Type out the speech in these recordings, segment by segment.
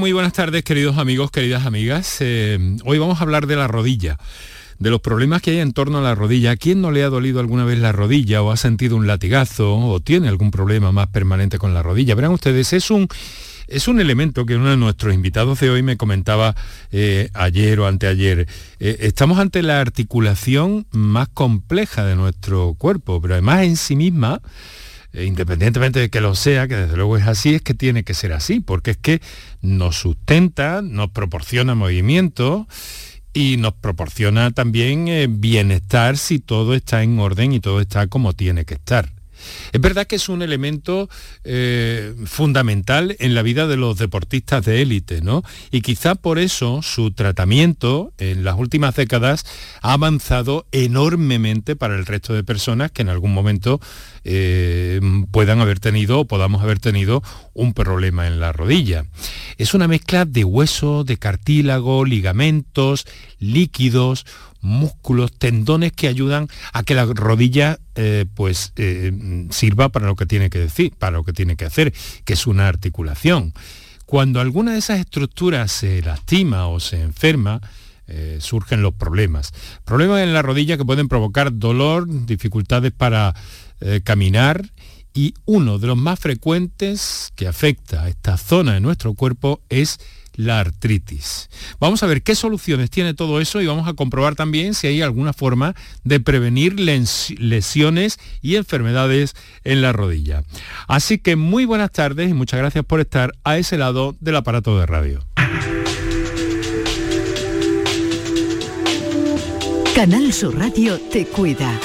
Muy buenas tardes, queridos amigos, queridas amigas. Eh, hoy vamos a hablar de la rodilla, de los problemas que hay en torno a la rodilla. ¿A quién no le ha dolido alguna vez la rodilla o ha sentido un latigazo o tiene algún problema más permanente con la rodilla? Verán ustedes, es un... Es un elemento que uno de nuestros invitados de hoy me comentaba eh, ayer o anteayer. Eh, estamos ante la articulación más compleja de nuestro cuerpo, pero además en sí misma independientemente de que lo sea, que desde luego es así, es que tiene que ser así, porque es que nos sustenta, nos proporciona movimiento y nos proporciona también eh, bienestar si todo está en orden y todo está como tiene que estar. Es verdad que es un elemento eh, fundamental en la vida de los deportistas de élite, ¿no? Y quizá por eso su tratamiento en las últimas décadas ha avanzado enormemente para el resto de personas que en algún momento eh, puedan haber tenido o podamos haber tenido un problema en la rodilla. Es una mezcla de hueso, de cartílago, ligamentos, líquidos, músculos, tendones que ayudan a que la rodilla eh, pues eh, sirva para lo que tiene que decir, para lo que tiene que hacer, que es una articulación. Cuando alguna de esas estructuras se lastima o se enferma, eh, surgen los problemas. Problemas en la rodilla que pueden provocar dolor, dificultades para caminar y uno de los más frecuentes que afecta a esta zona de nuestro cuerpo es la artritis. Vamos a ver qué soluciones tiene todo eso y vamos a comprobar también si hay alguna forma de prevenir lesiones y enfermedades en la rodilla. Así que muy buenas tardes y muchas gracias por estar a ese lado del aparato de radio. Canal Sur Radio te cuida.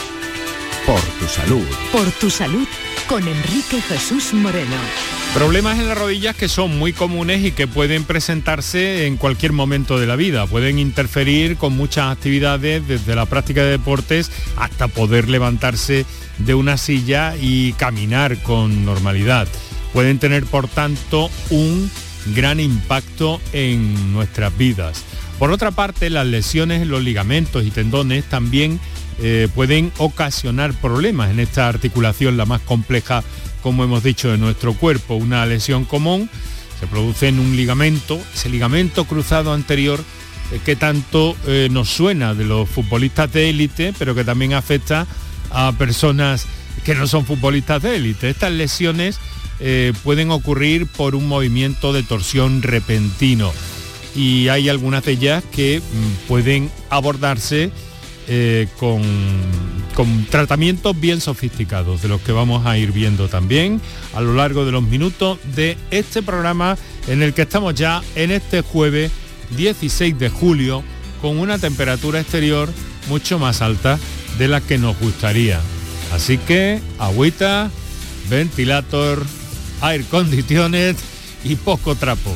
Por tu salud. Por tu salud con Enrique Jesús Moreno. Problemas en las rodillas que son muy comunes y que pueden presentarse en cualquier momento de la vida. Pueden interferir con muchas actividades, desde la práctica de deportes hasta poder levantarse de una silla y caminar con normalidad. Pueden tener, por tanto, un gran impacto en nuestras vidas. Por otra parte, las lesiones en los ligamentos y tendones también eh, pueden ocasionar problemas en esta articulación, la más compleja como hemos dicho, de nuestro cuerpo. Una lesión común se produce en un ligamento, ese ligamento cruzado anterior eh, que tanto eh, nos suena de los futbolistas de élite, pero que también afecta a personas que no son futbolistas de élite. Estas lesiones eh, pueden ocurrir por un movimiento de torsión repentino y hay algunas de ellas que mm, pueden abordarse eh, con, con tratamientos bien sofisticados, de los que vamos a ir viendo también a lo largo de los minutos de este programa en el que estamos ya en este jueves 16 de julio con una temperatura exterior mucho más alta de la que nos gustaría. Así que agüita, ventilador, air conditioned y poco trapo.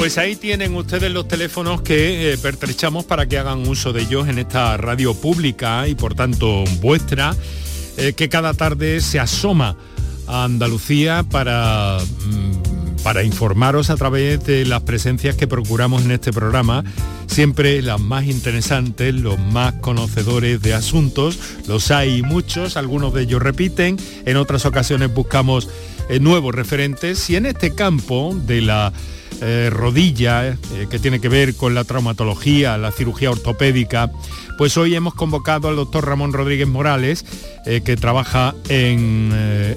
Pues ahí tienen ustedes los teléfonos que eh, pertrechamos para que hagan uso de ellos en esta radio pública y por tanto vuestra, eh, que cada tarde se asoma a Andalucía para, mm, para informaros a través de las presencias que procuramos en este programa, siempre las más interesantes, los más conocedores de asuntos, los hay muchos, algunos de ellos repiten, en otras ocasiones buscamos eh, nuevos referentes y en este campo de la eh, rodilla, eh, que tiene que ver con la traumatología, la cirugía ortopédica, pues hoy hemos convocado al doctor Ramón Rodríguez Morales, eh, que trabaja en,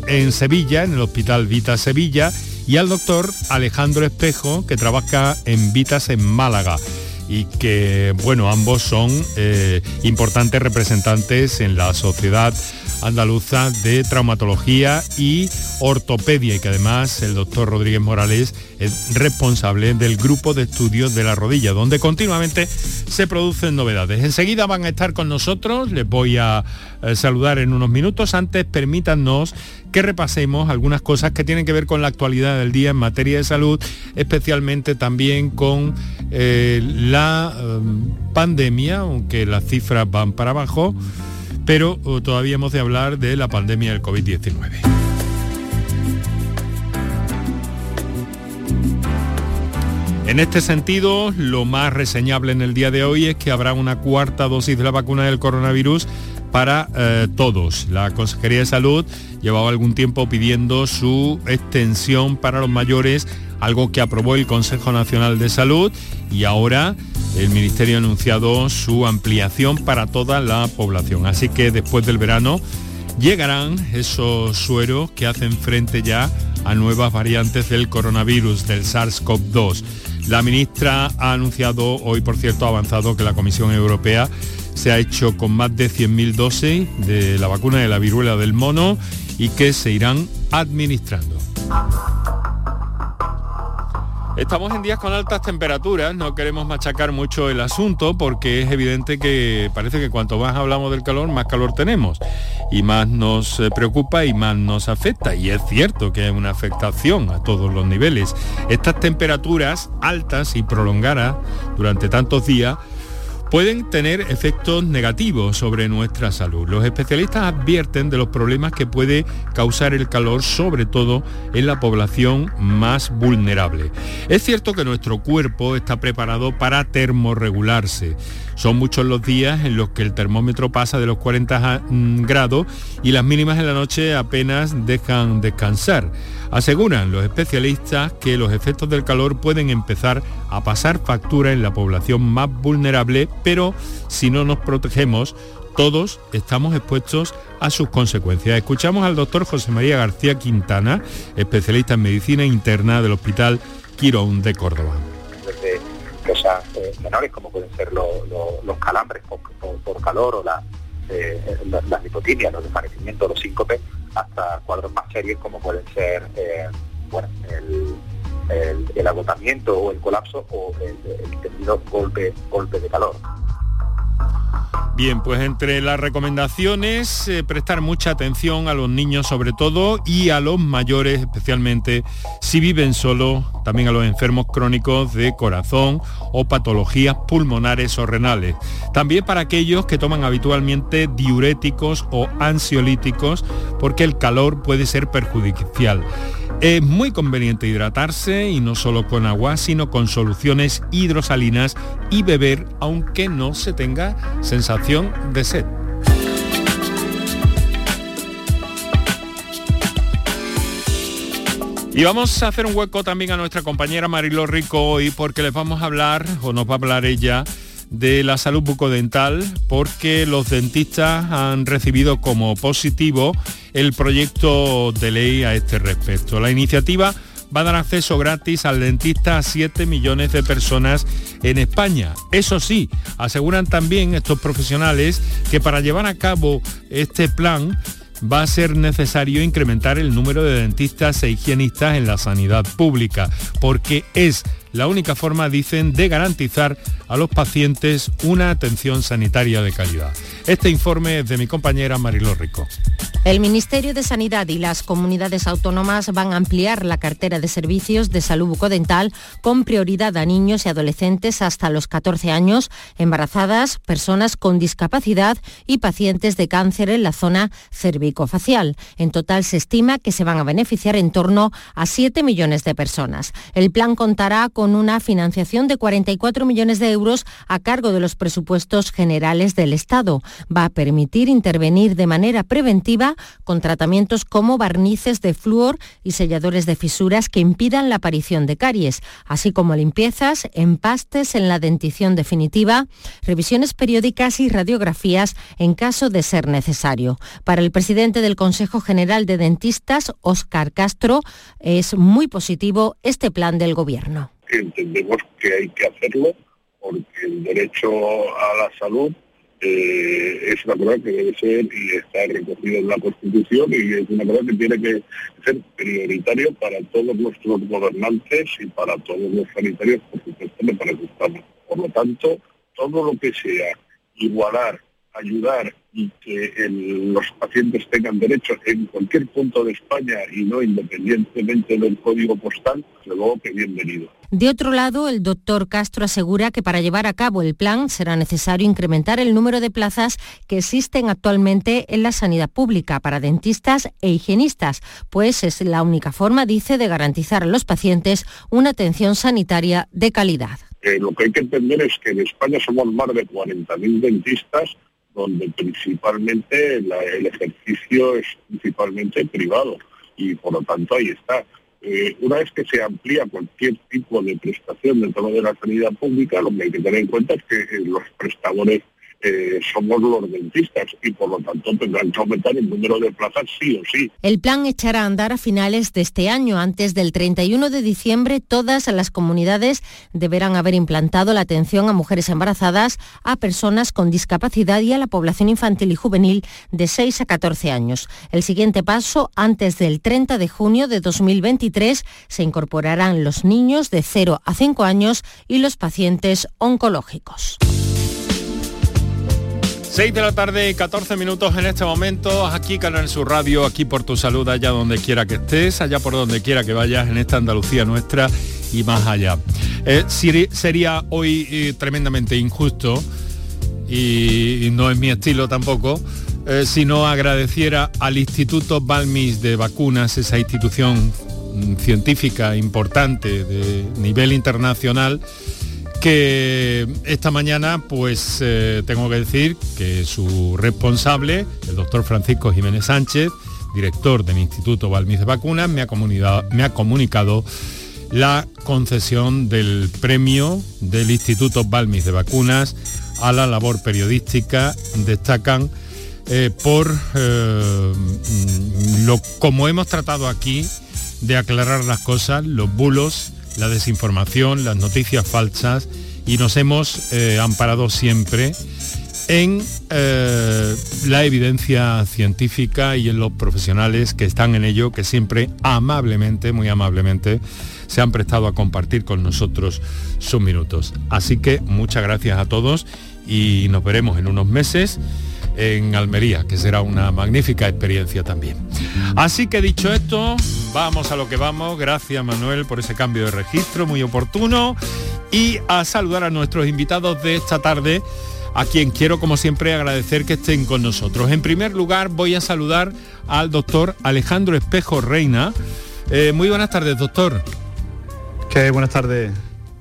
en Sevilla, en el Hospital Vita Sevilla, y al doctor Alejandro Espejo, que trabaja en Vitas en Málaga y que, bueno, ambos son importantes representantes en la sociedad andaluza de traumatología y ortopedia y que además el doctor Rodríguez Morales es responsable del grupo de estudios de la rodilla, donde continuamente se producen novedades. Enseguida van a estar con nosotros, les voy a eh, saludar en unos minutos. Antes permítanos que repasemos algunas cosas que tienen que ver con la actualidad del día en materia de salud, especialmente también con eh, la eh, pandemia, aunque las cifras van para abajo pero oh, todavía hemos de hablar de la pandemia del COVID-19. En este sentido, lo más reseñable en el día de hoy es que habrá una cuarta dosis de la vacuna del coronavirus para eh, todos. La Consejería de Salud llevaba algún tiempo pidiendo su extensión para los mayores, algo que aprobó el Consejo Nacional de Salud y ahora el Ministerio ha anunciado su ampliación para toda la población. Así que después del verano llegarán esos sueros que hacen frente ya a nuevas variantes del coronavirus, del SARS-CoV-2. La ministra ha anunciado, hoy por cierto ha avanzado que la Comisión Europea se ha hecho con más de 100.000 dosis de la vacuna de la viruela del mono y que se irán administrando. Estamos en días con altas temperaturas, no queremos machacar mucho el asunto porque es evidente que parece que cuanto más hablamos del calor, más calor tenemos y más nos eh, preocupa y más nos afecta. Y es cierto que hay una afectación a todos los niveles. Estas temperaturas altas y prolongadas durante tantos días pueden tener efectos negativos sobre nuestra salud. Los especialistas advierten de los problemas que puede causar el calor, sobre todo en la población más vulnerable. Es cierto que nuestro cuerpo está preparado para termorregularse. Son muchos los días en los que el termómetro pasa de los 40 mm, grados y las mínimas en la noche apenas dejan descansar. Aseguran los especialistas que los efectos del calor pueden empezar a pasar factura en la población más vulnerable, pero si no nos protegemos, todos estamos expuestos a sus consecuencias. Escuchamos al doctor José María García Quintana, especialista en medicina interna del Hospital Quirón de Córdoba cosas eh, menores como pueden ser los calambres por, calor o la, eh, las los desvanecimientos, los síncopes, hasta cuadros más serios como pueden ser eh, bueno, el, agotamiento o el colapso o el, el golpe, golpe de calor. Bien, pues entre las recomendaciones, eh, prestar mucha atención a los niños sobre todo y a los mayores especialmente si viven solos, también a los enfermos crónicos de corazón o patologías pulmonares o renales. También para aquellos que toman habitualmente diuréticos o ansiolíticos porque el calor puede ser perjudicial. Es muy conveniente hidratarse y no solo con agua, sino con soluciones hidrosalinas y beber aunque no se tenga sensación de sed. Y vamos a hacer un hueco también a nuestra compañera Marilo Rico hoy porque les vamos a hablar, o nos va a hablar ella, de la salud bucodental porque los dentistas han recibido como positivo el proyecto de ley a este respecto. La iniciativa va a dar acceso gratis al dentista a 7 millones de personas en España. Eso sí, aseguran también estos profesionales que para llevar a cabo este plan va a ser necesario incrementar el número de dentistas e higienistas en la sanidad pública, porque es la única forma, dicen, de garantizar a los pacientes una atención sanitaria de calidad. Este informe es de mi compañera Mariló Rico. El Ministerio de Sanidad y las comunidades autónomas van a ampliar la cartera de servicios de salud bucodental con prioridad a niños y adolescentes hasta los 14 años, embarazadas, personas con discapacidad y pacientes de cáncer en la zona cervicofacial. En total se estima que se van a beneficiar en torno a 7 millones de personas. El plan contará con una financiación de 44 millones de euros a cargo de los presupuestos generales del Estado va a permitir intervenir de manera preventiva con tratamientos como barnices de flúor y selladores de fisuras que impidan la aparición de caries, así como limpiezas, empastes en la dentición definitiva, revisiones periódicas y radiografías en caso de ser necesario. Para el presidente del Consejo General de Dentistas, Óscar Castro, es muy positivo este plan del Gobierno. Entendemos que hay que hacerlo porque el derecho a la salud eh, es una cosa que debe ser y está recogida en la Constitución y es una cosa que tiene que ser prioritario para todos nuestros gobernantes y para todos los sanitarios, por supuesto, estamos. Por lo tanto, todo lo que sea igualar, ayudar y que los pacientes tengan derecho en cualquier punto de España y no independientemente del código postal, luego que bienvenido. De otro lado, el doctor Castro asegura que para llevar a cabo el plan será necesario incrementar el número de plazas que existen actualmente en la sanidad pública para dentistas e higienistas, pues es la única forma, dice, de garantizar a los pacientes una atención sanitaria de calidad. Eh, lo que hay que entender es que en España somos más de 40.000 dentistas donde principalmente el ejercicio es principalmente privado y por lo tanto ahí está. Eh, una vez que se amplía cualquier tipo de prestación dentro de la sanidad pública, lo que hay que tener en cuenta es que eh, los prestadores somos los dentistas y por lo tanto tendrán que aumentar el número de plazas sí o sí. El plan echará a andar a finales de este año. Antes del 31 de diciembre, todas las comunidades deberán haber implantado la atención a mujeres embarazadas, a personas con discapacidad y a la población infantil y juvenil de 6 a 14 años. El siguiente paso, antes del 30 de junio de 2023, se incorporarán los niños de 0 a 5 años y los pacientes oncológicos. 6 de la tarde, 14 minutos en este momento, aquí Canal Sur Radio, aquí por tu salud, allá donde quiera que estés, allá por donde quiera que vayas, en esta Andalucía nuestra y más allá. Eh, sería hoy eh, tremendamente injusto, y, no es mi estilo tampoco, eh, si no agradeciera al Instituto Balmis de Vacunas, esa institución mm, científica importante de nivel internacional, que esta mañana pues eh, tengo que decir que su responsable, el doctor Francisco Jiménez Sánchez, director del Instituto Balmis de Vacunas, me ha, me ha comunicado la concesión del premio del Instituto Balmis de Vacunas a la labor periodística. Destacan eh, por eh, lo como hemos tratado aquí de aclarar las cosas, los bulos la desinformación, las noticias falsas y nos hemos eh, amparado siempre en eh, la evidencia científica y en los profesionales que están en ello, que siempre amablemente, muy amablemente, se han prestado a compartir con nosotros sus minutos. Así que muchas gracias a todos y nos veremos en unos meses en Almería, que será una magnífica experiencia también. Así que dicho esto, vamos a lo que vamos. Gracias Manuel por ese cambio de registro, muy oportuno. Y a saludar a nuestros invitados de esta tarde, a quien quiero como siempre agradecer que estén con nosotros. En primer lugar voy a saludar al doctor Alejandro Espejo Reina. Eh, muy buenas tardes, doctor. ¿Qué? Buenas tardes.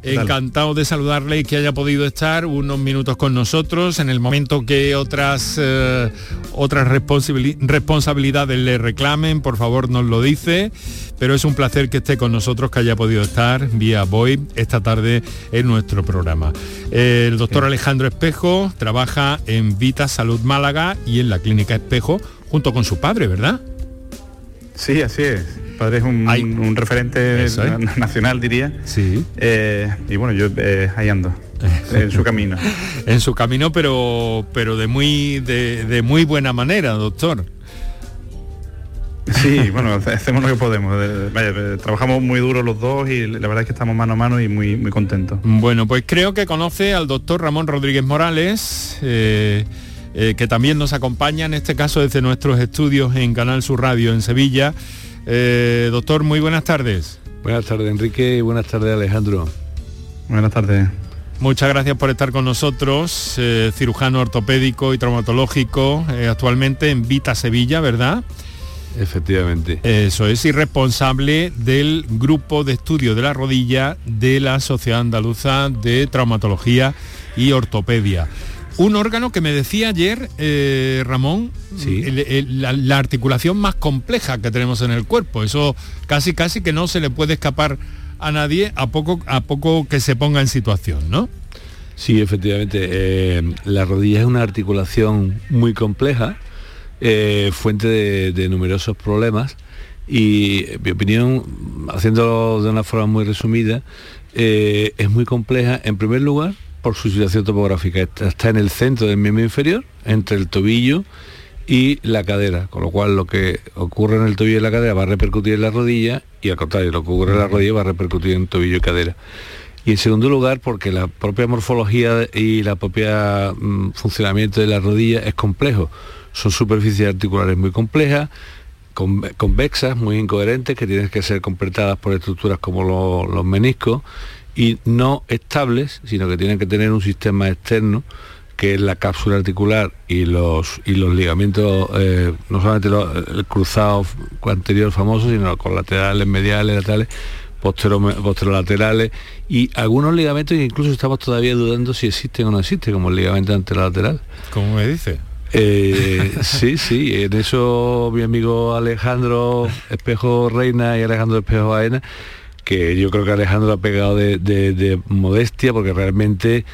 Encantado de saludarle y que haya podido estar unos minutos con nosotros en el momento que otras, eh, otras responsabilidades le reclamen, por favor nos lo dice, pero es un placer que esté con nosotros, que haya podido estar vía VoIP esta tarde en nuestro programa. El doctor Alejandro Espejo trabaja en Vita Salud Málaga y en la Clínica Espejo junto con su padre, ¿verdad? Sí, así es padre es un, referente nacional, diría. Sí. Eh, y bueno, yo eh, ahí ando. en su camino. en su camino, pero, pero de, muy, de, muy buena manera, doctor. Sí, bueno, hacemos lo que podemos. trabajamos muy duro los dos y la verdad es que estamos mano a mano y muy, muy contentos. Bueno, pues creo que conoce al doctor Ramón Rodríguez Morales, eh, que también nos acompaña, en este caso desde nuestros estudios en Canal Sur Radio en Sevilla. Eh, doctor, muy buenas tardes. Buenas tardes, Enrique, y buenas tardes, Alejandro. Buenas tardes. Muchas gracias por estar con nosotros, eh, cirujano ortopédico y traumatológico, eh, actualmente en Vita Sevilla, ¿verdad? Efectivamente. Eso es, y responsable del grupo de estudio de la rodilla de la Sociedad Andaluza de Traumatología y Ortopedia. Un órgano que me decía ayer, eh, Ramón, la, articulación más compleja que tenemos en el cuerpo. Eso casi casi que no se le puede escapar a nadie a poco, a poco que se ponga en situación, ¿no? Sí, efectivamente. Eh, la rodilla es una articulación muy compleja, eh, fuente de, numerosos problemas y, en mi opinión, haciéndolo de una forma muy resumida, es muy compleja, en primer lugar, por su situación topográfica. Está en el centro del miembro inferior, entre el tobillo y la cadera, con lo cual lo que ocurre en el tobillo y la cadera va a repercutir en la rodilla y al contrario, lo que ocurre en la rodilla va a repercutir en tobillo y cadera. Y en segundo lugar, porque la propia morfología y la propia mm, funcionamiento de la rodilla es complejo. Son superficies articulares muy complejas, convexas, muy incoherentes, que tienen que ser completadas por estructuras como los meniscos, y no estables, sino que tienen que tener un sistema externo que es la cápsula articular y los, y los ligamentos, eh, no solamente el cruzado anterior famoso, sino con laterales, mediales, laterales, posterolaterales y algunos ligamentos que incluso estamos todavía dudando si existen o no existen, como el ligamento anterolateral. ¿Cómo me dice? Eh, sí, sí, en eso mi amigo Alejandro Espejo Reina y Alejandro Espejo Baena, que yo creo que Alejandro ha pegado de modestia porque realmente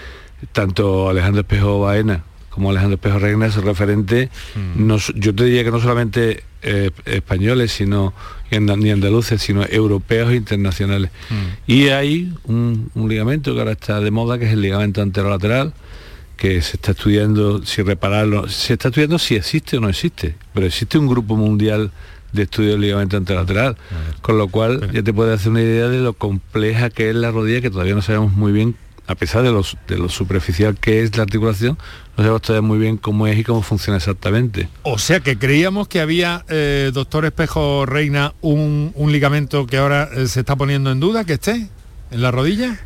tanto Alejandro Espejo Baena como Alejandro Espejo Reina es referente, mm. yo te diría que no solamente eh, españoles, sino ni andaluces, sino europeos e internacionales. Mm. Y hay un, ligamento que ahora está de moda, que es el ligamento anterolateral, que se está estudiando si repararlo, se está estudiando si existe o no existe, pero existe un grupo mundial de estudio del ligamento anterolateral, con lo cual ya te puedes hacer una idea de lo compleja que es la rodilla, que todavía no sabemos muy bien a pesar de, los, de lo superficial que es la articulación, no sabemos todavía muy bien cómo es y cómo funciona exactamente. O sea que creíamos que había, eh, doctor Espejo Reina, un, ligamento que ahora eh, se está poniendo en duda, que esté en la rodilla.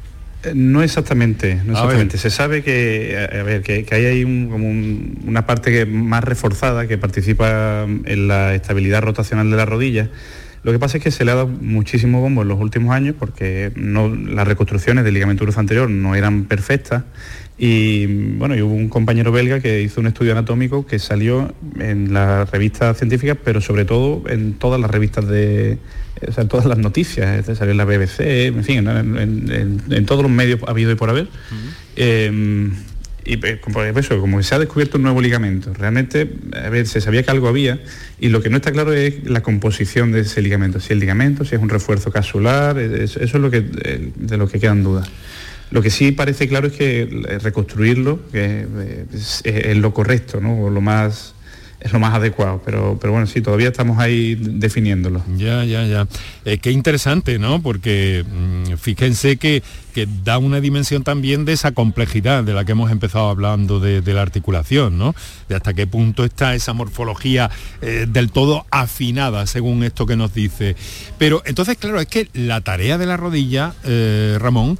No exactamente, no exactamente. Se sabe que, a ver, que, hay ahí como una parte que más reforzada que participa en la estabilidad rotacional de la rodilla. Lo que pasa es que se le ha dado muchísimo bombo en los últimos años porque las reconstrucciones del ligamento cruzado anterior no eran perfectas. Y bueno, hubo un compañero belga que hizo un estudio anatómico que salió en las revistas científicas, pero sobre todo en todas las revistas de, o sea, todas las noticias, salió en la BBC, en fin, en, todos los medios ha habido y por haber y eh, como eso, como se ha descubierto un nuevo ligamento, realmente, a ver, se sabía que algo había y lo que no está claro es la composición de ese ligamento, si el ligamento, si es un refuerzo capsular, eso, es lo que, eh, de lo que quedan dudas. Lo que sí parece claro es que eh, reconstruirlo es, es, lo correcto, ¿no? O lo más es lo más adecuado, pero, pero bueno, sí, todavía estamos ahí definiéndolo. Ya, ya, ya. Eh, qué interesante, ¿no? Porque mm, fíjense que, que, da una dimensión también de esa complejidad de la que hemos empezado hablando de, la articulación, ¿no? De hasta qué punto está esa morfología eh, del todo afinada, según esto que nos dice. Pero entonces, claro, es que la tarea de la rodilla, eh, Ramón,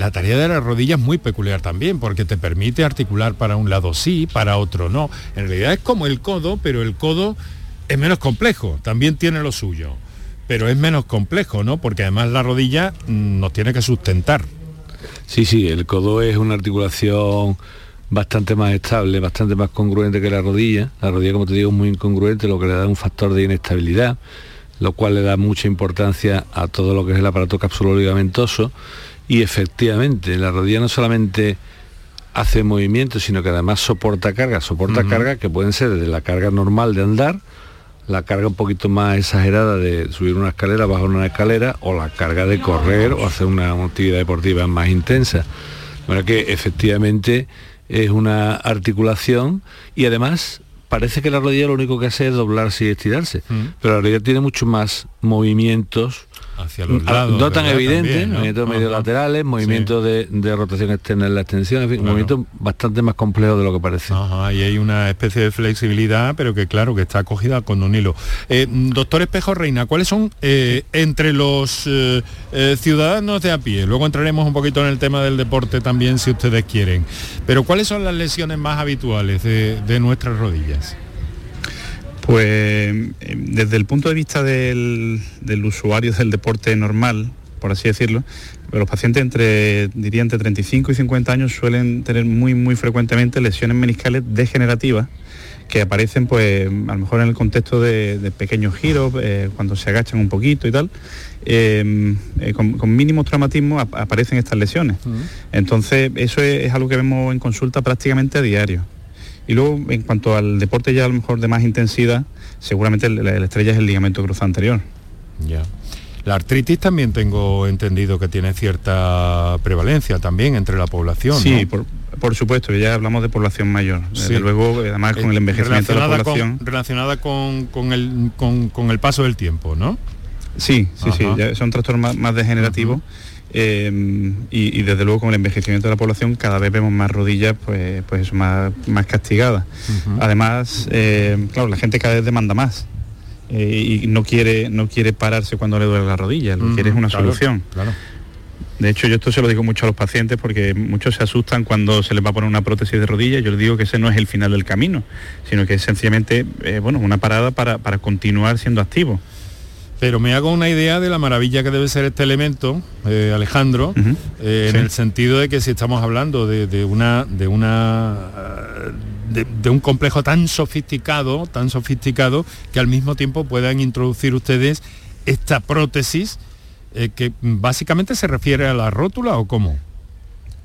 la tarea de la rodilla es muy peculiar también, porque te permite articular para un lado sí, para otro no. En realidad es como el codo, pero el codo es menos complejo, también tiene lo suyo, pero es menos complejo, ¿no? Porque además la rodilla mm, nos tiene que sustentar. Sí, sí, el codo es una articulación bastante más estable, bastante más congruente que la rodilla. La rodilla, como te digo, es muy incongruente, lo que le da un factor de inestabilidad, lo cual le da mucha importancia a todo lo que es el aparato capsulolligamentoso y efectivamente, la rodilla no solamente hace movimiento, sino que además soporta carga, soporta carga que pueden ser desde la carga normal de andar, la carga un poquito más exagerada de subir una escalera, bajar una escalera, o la carga de correr o hacer una actividad deportiva más intensa. Bueno, que efectivamente es una articulación y además parece que la rodilla lo único que hace es doblarse y estirarse, pero la rodilla tiene mucho más movimientos hacia los lados. No tan evidente, movimientos medio laterales, movimientos de, rotación externa en la extensión, en fin, movimientos bastante más complejos de lo que parece. Ajá, y hay una especie de flexibilidad, pero que claro, que está acogida con un hilo. Eh, doctor Espejo Reina, ¿cuáles son eh, entre los eh, ciudadanos de a pie? Luego entraremos un poquito en el tema del deporte también, si ustedes quieren. Pero ¿cuáles son las lesiones más habituales de nuestras rodillas? Pues em, desde el punto de vista del, usuario del deporte normal, por así decirlo, los pacientes entre, diría, entre 35 y 50 años suelen tener muy, muy frecuentemente lesiones meniscales degenerativas que aparecen pues a lo mejor en el contexto de, pequeños giros, eh, cuando se agachan un poquito y tal, eh, con, mínimos traumatismos aparecen estas lesiones. Entonces eso es, algo que vemos en consulta prácticamente a diario. Y luego, en cuanto al deporte ya a lo mejor de más intensidad, seguramente la, estrella es el ligamento cruzado anterior. Ya. La artritis también tengo entendido que tiene cierta prevalencia también entre la población. Sí, por, supuesto, ya hablamos de población mayor. Desde luego, además con el envejecimiento de la población. relacionada con, el, paso del tiempo, ¿no? Sí, sí, sí, son trastornos más, degenerativos eh, y, desde luego con el envejecimiento de la población cada vez vemos más rodillas pues, pues más, más castigadas. Además, eh, claro, la gente cada vez demanda más. y no quiere, no quiere pararse cuando le duele la rodilla, lo que quiere es una solución. De hecho, yo esto se lo digo mucho a los pacientes porque muchos se asustan cuando se les va a poner una prótesis de rodilla. Yo les digo que ese no es el final del camino, sino que es sencillamente eh, bueno, una parada para, continuar siendo activo. Pero me hago una idea de la maravilla que debe ser este elemento, eh, Alejandro, eh, en el sentido de que si estamos hablando de, una de una de, un complejo tan sofisticado, tan sofisticado, que al mismo tiempo puedan introducir ustedes esta prótesis eh, que básicamente se refiere a la rótula o cómo?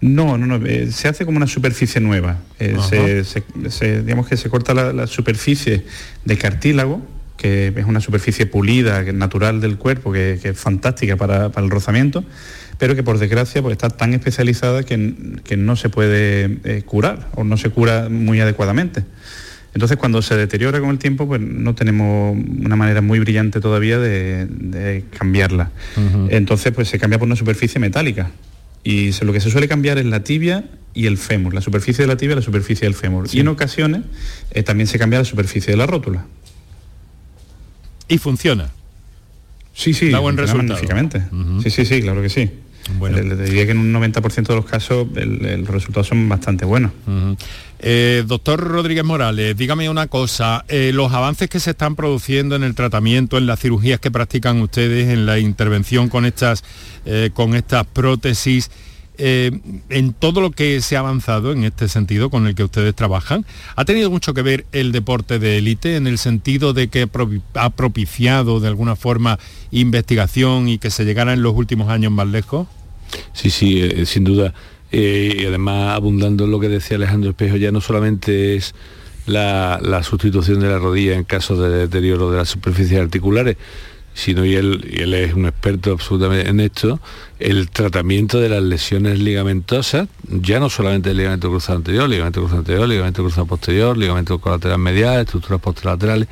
No, no, no, eh, se hace como una superficie nueva. Eh, se, digamos que se corta la, superficie de cartílago, que es una superficie pulida, natural del cuerpo, que, es fantástica para, el rozamiento, pero que por desgracia pues, está tan especializada que, que no se puede curar o no se cura muy adecuadamente. Entonces, cuando se deteriora con el tiempo, pues no tenemos una manera muy brillante todavía de, cambiarla. Entonces, pues se cambia por una superficie metálica. Y lo que se suele cambiar es la tibia y el fémur, la superficie de la tibia y la superficie del fémur. Y en ocasiones eh, también se cambia la superficie de la rótula. ¿Y funciona? Sí, sí, da buen resultado. magníficamente. Sí, sí, sí, claro que sí. Bueno. Le, diría que en un 90% de los casos los resultados son bastante buenos. Eh, doctor Rodríguez Morales, dígame una cosa, eh, los avances que se están produciendo en el tratamiento, en las cirugías que practican ustedes, en la intervención con estas, eh, con estas prótesis, en todo lo que se ha avanzado en este sentido con el que ustedes trabajan, ¿ha tenido mucho que ver el deporte de élite en el sentido de que ha propiciado de alguna forma investigación y que se llegara en los últimos años más lejos? Sí, sí, eh, sin duda. Eh, y además, abundando en lo que decía Alejandro Espejo, ya no solamente es la, sustitución de la rodilla en caso de deterioro de las superficies articulares, sino, y él, y él es un experto absolutamente en esto, el tratamiento de las lesiones ligamentosas, ya no solamente el ligamento cruzado anterior, ligamento cruzado anterior, ligamento cruzado posterior, ligamento colateral medial, estructuras posterolaterales,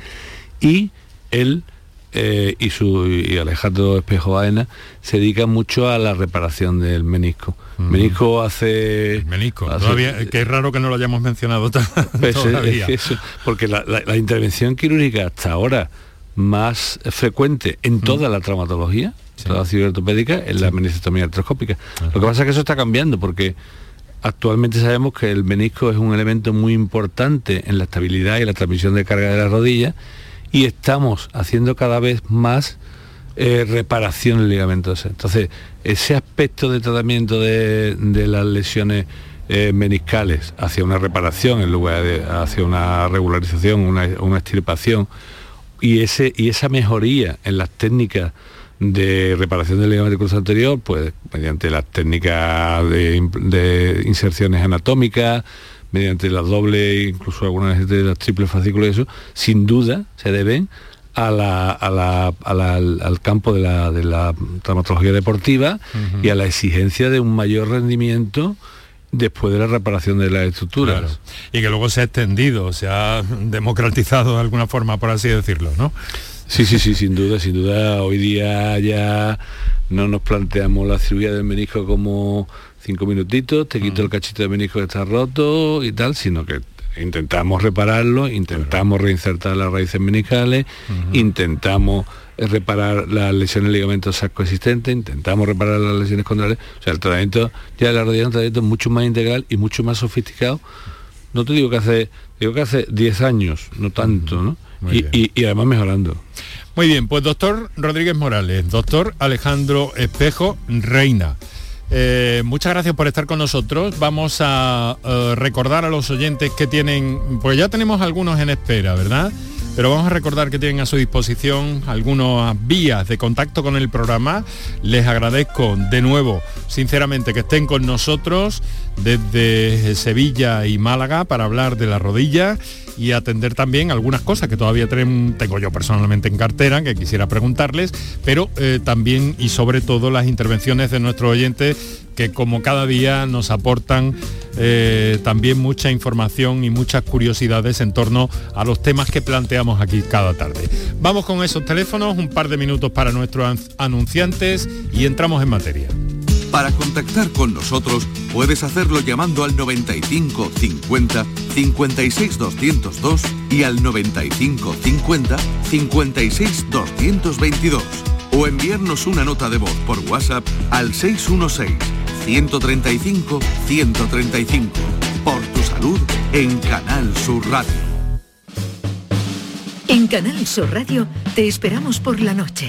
y el eh, y, su, y Alejandro Espejo Baena se dedica mucho a la reparación del menisco. Menisco hace... menisco, que es raro que no lo hayamos mencionado pues, todavía. porque la, intervención quirúrgica hasta ahora más frecuente en toda la traumatología, toda la cirugía ortopédica, es la meniscectomía artroscópica. Lo que pasa es que eso está cambiando porque actualmente sabemos que el menisco es un elemento muy importante en la estabilidad y la transmisión de carga de la rodilla y estamos haciendo cada vez más eh, reparación ligamentosa. Entonces, ese aspecto de tratamiento de, las lesiones eh, meniscales hacia una reparación en lugar de hacia una regularización, una, una extirpación, y, ese, y esa mejoría en las técnicas de reparación del ligamento cruzado anterior, pues mediante las técnicas de, de inserciones anatómicas, mediante la doble, incluso algunas de las triples fascículos y eso, sin duda se deben al, campo de la, traumatología deportiva y a la exigencia de un mayor rendimiento después de la reparación de las estructuras. Y que luego se ha extendido, se ha democratizado de alguna forma, por así decirlo, ¿no? Sí, sí, sí, sin duda, sin duda. Hoy día ya no nos planteamos la cirugía del menisco como cinco minutitos, te quito el cachito de menisco que está roto y tal, sino que intentamos repararlo, intentamos reinsertar las raíces meniscales, intentamos reparar las lesiones ligamentosas coexistentes, intentamos reparar las lesiones contrarias. O sea, el tratamiento ya de la rodilla es un tratamiento mucho más integral y mucho más sofisticado. No te digo que hace, digo que hace 10 años, no tanto, ¿no? Y, y, además mejorando. Muy bien, pues doctor Rodríguez Morales, doctor Alejandro Espejo Reina. Eh, muchas gracias por estar con nosotros. Vamos a eh, recordar a los oyentes que tienen, pues ya tenemos algunos en espera, ¿verdad? Pero vamos a recordar que tienen a su disposición algunas vías de contacto con el programa. Les agradezco de nuevo, sinceramente, que estén con nosotros desde Sevilla y Málaga para hablar de la rodilla y atender también algunas cosas que todavía tengo yo personalmente en cartera, que quisiera preguntarles, pero eh, también y sobre todo las intervenciones de nuestros oyentes que como cada día nos aportan eh, también mucha información y muchas curiosidades en torno a los temas que planteamos aquí cada tarde. Vamos con esos teléfonos, un par de minutos para nuestros anunciantes y entramos en materia. Para contactar con nosotros puedes hacerlo llamando al 95 50 56 202 y al 95 50 56 222 o enviarnos una nota de voz por WhatsApp al 616 135 135. Por tu salud en Canal Sur Radio. En Canal Sur Radio te esperamos por la noche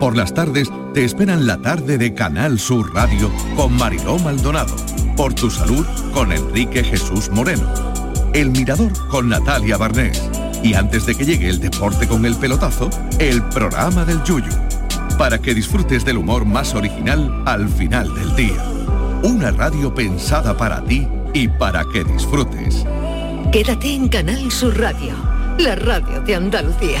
Por las tardes te esperan la tarde de Canal Sur Radio con Mariló Maldonado. Por tu salud con Enrique Jesús Moreno. El Mirador con Natalia Barnés. Y antes de que llegue el deporte con el pelotazo, el programa del Yuyu. Para que disfrutes del humor más original al final del día. Una radio pensada para ti y para que disfrutes. Quédate en Canal Sur Radio, la radio de Andalucía.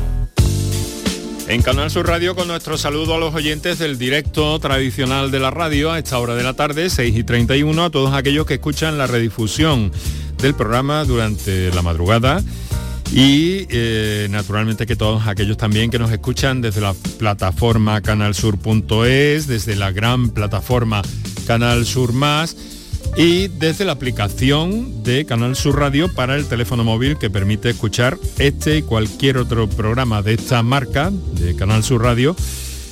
En Canal Sur Radio con nuestro saludo a los oyentes del directo tradicional de la radio a esta hora de la tarde, 6 y 31, a todos aquellos que escuchan la redifusión del programa durante la madrugada. Y eh, naturalmente que todos aquellos también que nos escuchan desde la plataforma canalsur.es, desde la gran plataforma Canal Sur Más y desde la aplicación de Canal Sur Radio para el teléfono móvil que permite escuchar este y cualquier otro programa de esta marca de Canal Sur Radio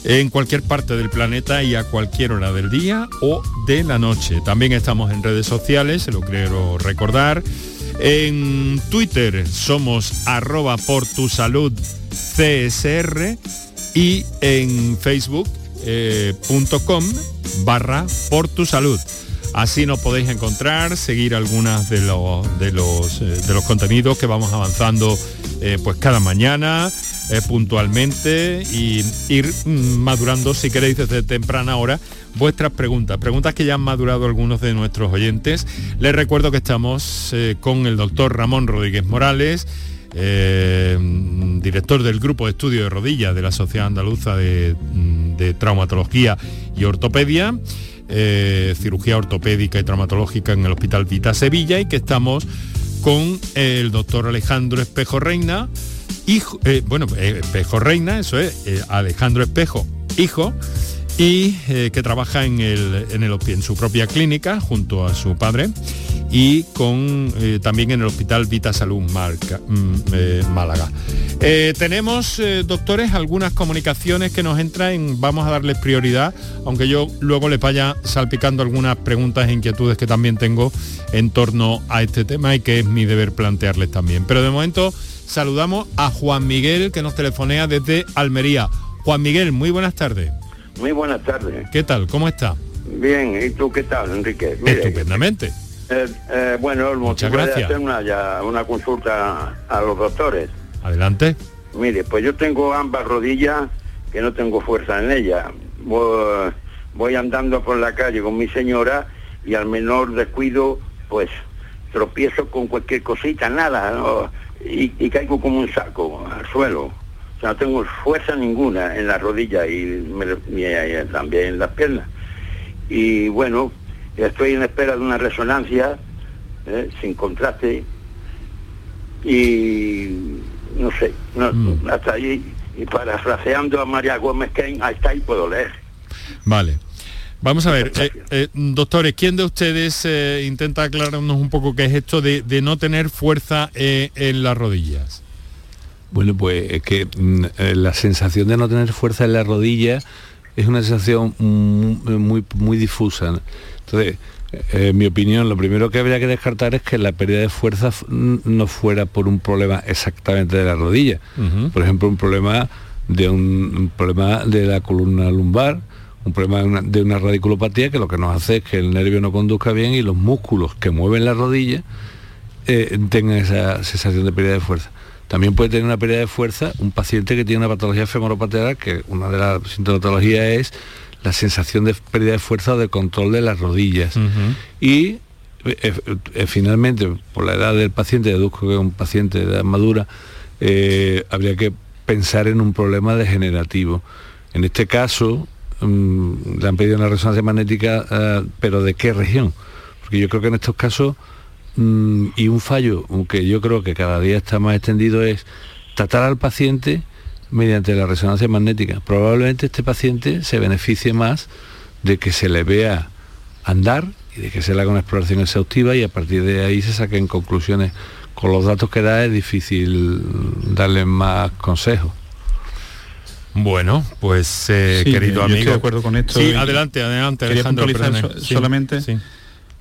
en cualquier parte del planeta y a cualquier hora del día o de la noche. También estamos en redes sociales, se lo quiero recordar. En Twitter somos arroba por tu salud CSR y en facebook.com eh, barra por tu salud. Así nos podéis encontrar, seguir algunas de los, de los, eh, de los contenidos que vamos avanzando eh, pues cada mañana eh, puntualmente y ir mm, madurando, si queréis, desde temprana hora vuestras preguntas. Preguntas que ya han madurado algunos de nuestros oyentes. Les recuerdo que estamos con el doctor Ramón Rodríguez Morales. director del grupo de estudio de rodillas de la Sociedad Andaluza de, mm, de Traumatología y Ortopedia eh, cirugía ortopédica y traumatológica en el Hospital Vita Sevilla y que estamos con el doctor Alejandro Espejo Reina, hijo, eh, bueno, eh, Espejo Reina, eso es, Alejandro Espejo, hijo, y que trabaja en, el, en, el, en su propia clínica junto a su padre y con eh, también en el Hospital Vita Salud mm, eh, Málaga. Eh, tenemos, doctores, algunas comunicaciones que nos entran, vamos a darles prioridad, aunque yo luego les vaya salpicando algunas preguntas e inquietudes que también tengo en torno a este tema y que es mi deber plantearles también. Pero de momento saludamos a Juan Miguel que nos telefonea desde Almería. Juan Miguel, muy buenas tardes. Muy buenas tardes. ¿Qué tal? ¿Cómo está? Bien, ¿y tú qué tal, Enrique? Estupendamente. Eh, eh, bueno, Muchas gracias. hacer una, una consulta a los doctores. Adelante. Mire, pues yo tengo ambas rodillas que no tengo fuerza en ellas. Voy, andando por la calle con mi señora y al menor descuido, pues tropiezo con cualquier cosita, nada, y, caigo como un saco al suelo. No tengo fuerza ninguna en la rodilla y, eh, también en las piernas. Y bueno, estoy en espera de una resonancia eh, sin contraste y no sé, mm. hasta ahí, y parafraseando a María Gómez Ken, hasta ahí puedo leer. Vale. Vamos a ver, eh, doctores, ¿quién de ustedes intenta aclararnos un poco qué es esto de, no tener fuerza en las rodillas? Bueno, pues es que mm, eh, la sensación de no tener fuerza en la rodilla es una sensación muy, muy difusa. Entonces, eh, en mi opinión, lo primero que habría que descartar es que la pérdida de fuerza no fuera por un problema exactamente de la rodilla. Por ejemplo, un problema de un, problema de la columna lumbar, un problema de una, radiculopatía que lo que nos hace es que el nervio no conduzca bien y los músculos que mueven la rodilla eh, tengan esa sensación de pérdida de fuerza. También puede tener una pérdida de fuerza un paciente que tiene una patología femoropatera, que una de las sintomatologías es la sensación de pérdida de fuerza o de control de las rodillas. Y eh, eh, finalmente, por la edad del paciente, deduzco que es un paciente de edad madura, eh, habría que pensar en un problema degenerativo. En este caso, mm, le han pedido una resonancia magnética, pero ¿de qué región? Porque yo creo que en estos casos y un fallo, aunque yo creo que cada día está más extendido, es tratar al paciente mediante la resonancia magnética. Probablemente este paciente se beneficie más de que se le vea andar y de que se le haga una exploración exhaustiva y a partir de ahí se saquen conclusiones. Con los datos que da es difícil darle más consejos. Bueno, pues eh, querido amigo. Estoy de acuerdo con esto. Sí, adelante, adelante, Alejandro. solamente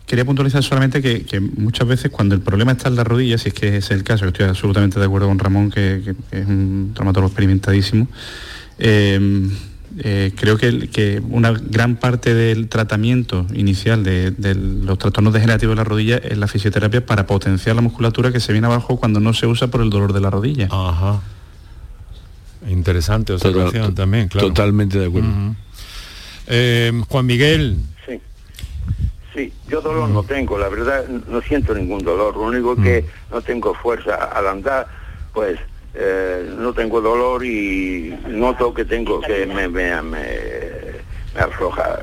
Quería puntualizar solamente que, muchas veces cuando el problema está en la rodilla, si es que es el caso, estoy absolutamente de acuerdo con Ramón, que, es un traumatólogo experimentadísimo, eh, eh, creo que, una gran parte del tratamiento inicial de, los trastornos degenerativos de la rodilla es la fisioterapia para potenciar la musculatura que se viene abajo cuando no se usa por el dolor de la rodilla. Ajá. Interesante observación también, claro. Totalmente de acuerdo. Eh, Juan Miguel, Sí, yo dolor no tengo, la verdad no siento ningún dolor, lo único que mm. no tengo fuerza al andar, pues eh, no tengo dolor y noto que tengo que me, me, me, afloja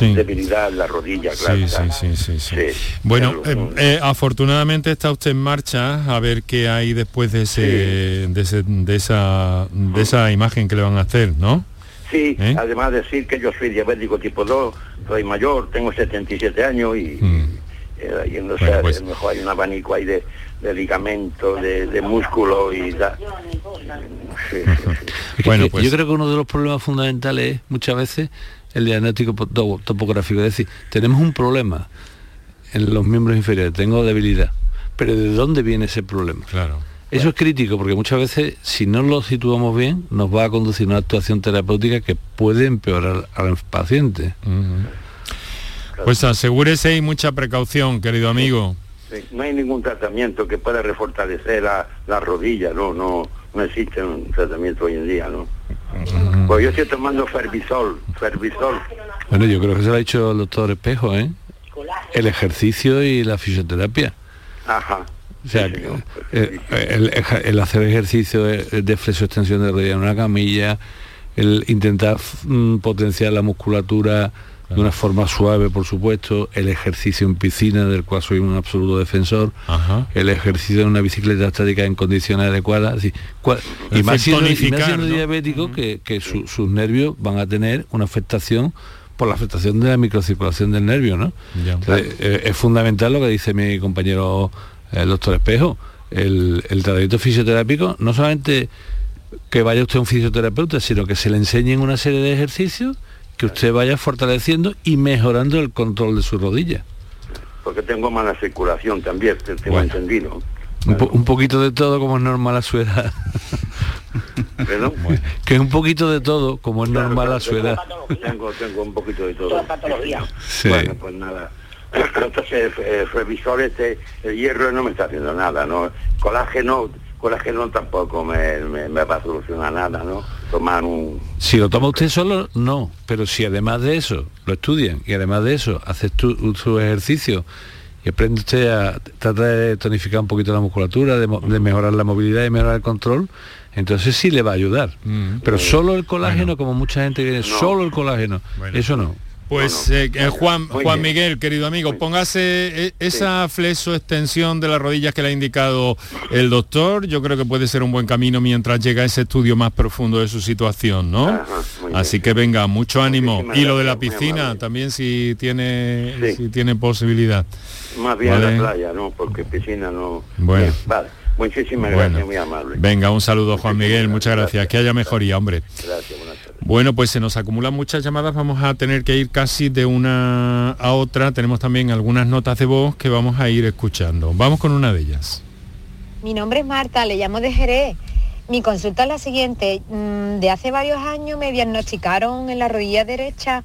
debilidad en la rodilla, claro. Sí, sí, sí, Bueno, eh, eh, afortunadamente está usted en marcha a ver qué hay después de, ese, de, de, esa, de esa imagen que le van a hacer, ¿no? Sí, ¿Eh? además decir que yo soy diabético tipo 2, soy mayor, tengo 77 años y, mm. eh, no sé, pues mejor hay un abanico ahí de, de ligamento, de, músculo y da. bueno, pues... Yo creo que uno de los problemas fundamentales es muchas veces el diagnóstico topográfico, es decir, tenemos un problema en los miembros inferiores, tengo debilidad, pero ¿de dónde viene ese problema? Claro. Eso es crítico porque muchas veces si no lo situamos bien nos va a conducir a una actuación terapéutica que puede empeorar al paciente. Pues asegúrese y mucha precaución, querido amigo. no hay ningún tratamiento que pueda refortalecer la, rodilla, no, no, no existe un tratamiento hoy en día, ¿no? Pues yo estoy tomando Fervisol, Fervisol. Bueno, yo creo que se lo ha dicho el doctor Espejo, ¿eh? El ejercicio y la fisioterapia. Ajá. O sea, eh, el, hacer ejercicio de, de extensión de rodilla en una camilla, el intentar mm, potenciar la musculatura de una forma suave, por supuesto, el ejercicio en piscina, del cual soy un absoluto defensor, el ejercicio en una bicicleta estática en condiciones adecuadas, y más siendo, diabético que, sus nervios van a tener una afectación por la afectación de la microcirculación del nervio, ¿no? Eh, es fundamental lo que dice mi compañero el doctor Espejo, el, tratamiento fisioterápico, no solamente que vaya usted a un fisioterapeuta, sino que se le enseñen una serie de ejercicios que usted vaya fortaleciendo y mejorando el control de su rodilla. Porque tengo mala circulación también, tengo entendido. Un, poquito de todo como es normal a su edad. Que es un poquito de todo como es normal a su edad. Tengo, tengo un poquito de todo. Bueno, pues nada. Entonces el, revisor este, el hierro no me está haciendo nada, ¿no? Colágeno, colágeno tampoco me, va a solucionar nada, ¿no? Tomar un... Si lo toma usted solo, no, pero si además de eso lo estudian y además de eso hace su ejercicio y aprende usted a tratar de tonificar un poquito la musculatura, de, mejorar la movilidad y mejorar el control, entonces sí le va a ayudar. Mm. Pero solo el colágeno, como mucha gente viene, solo el colágeno, eso no. Pues eh, eh, Juan, Juan Miguel, querido amigo, póngase eh, esa fleso extensión de las rodillas que le ha indicado el doctor. Yo creo que puede ser un buen camino mientras llega ese estudio más profundo de su situación, ¿no? Así que venga, mucho ánimo. Y lo de la piscina también si tiene si tiene posibilidad. Más bien la playa, ¿no? Porque piscina no. Bueno. vale. Muchísimas gracias, muy amable. Venga, un saludo Juan Miguel, muchas gracias. Que haya mejoría, hombre. Gracias. Bueno, pues se nos acumulan muchas llamadas, vamos a tener que ir casi de una a otra. Tenemos también algunas notas de voz que vamos a ir escuchando. Vamos con una de ellas. Mi nombre es Marta, le llamo de Jerez. Mi consulta es la siguiente. Mm, de hace varios años me diagnosticaron en la rodilla derecha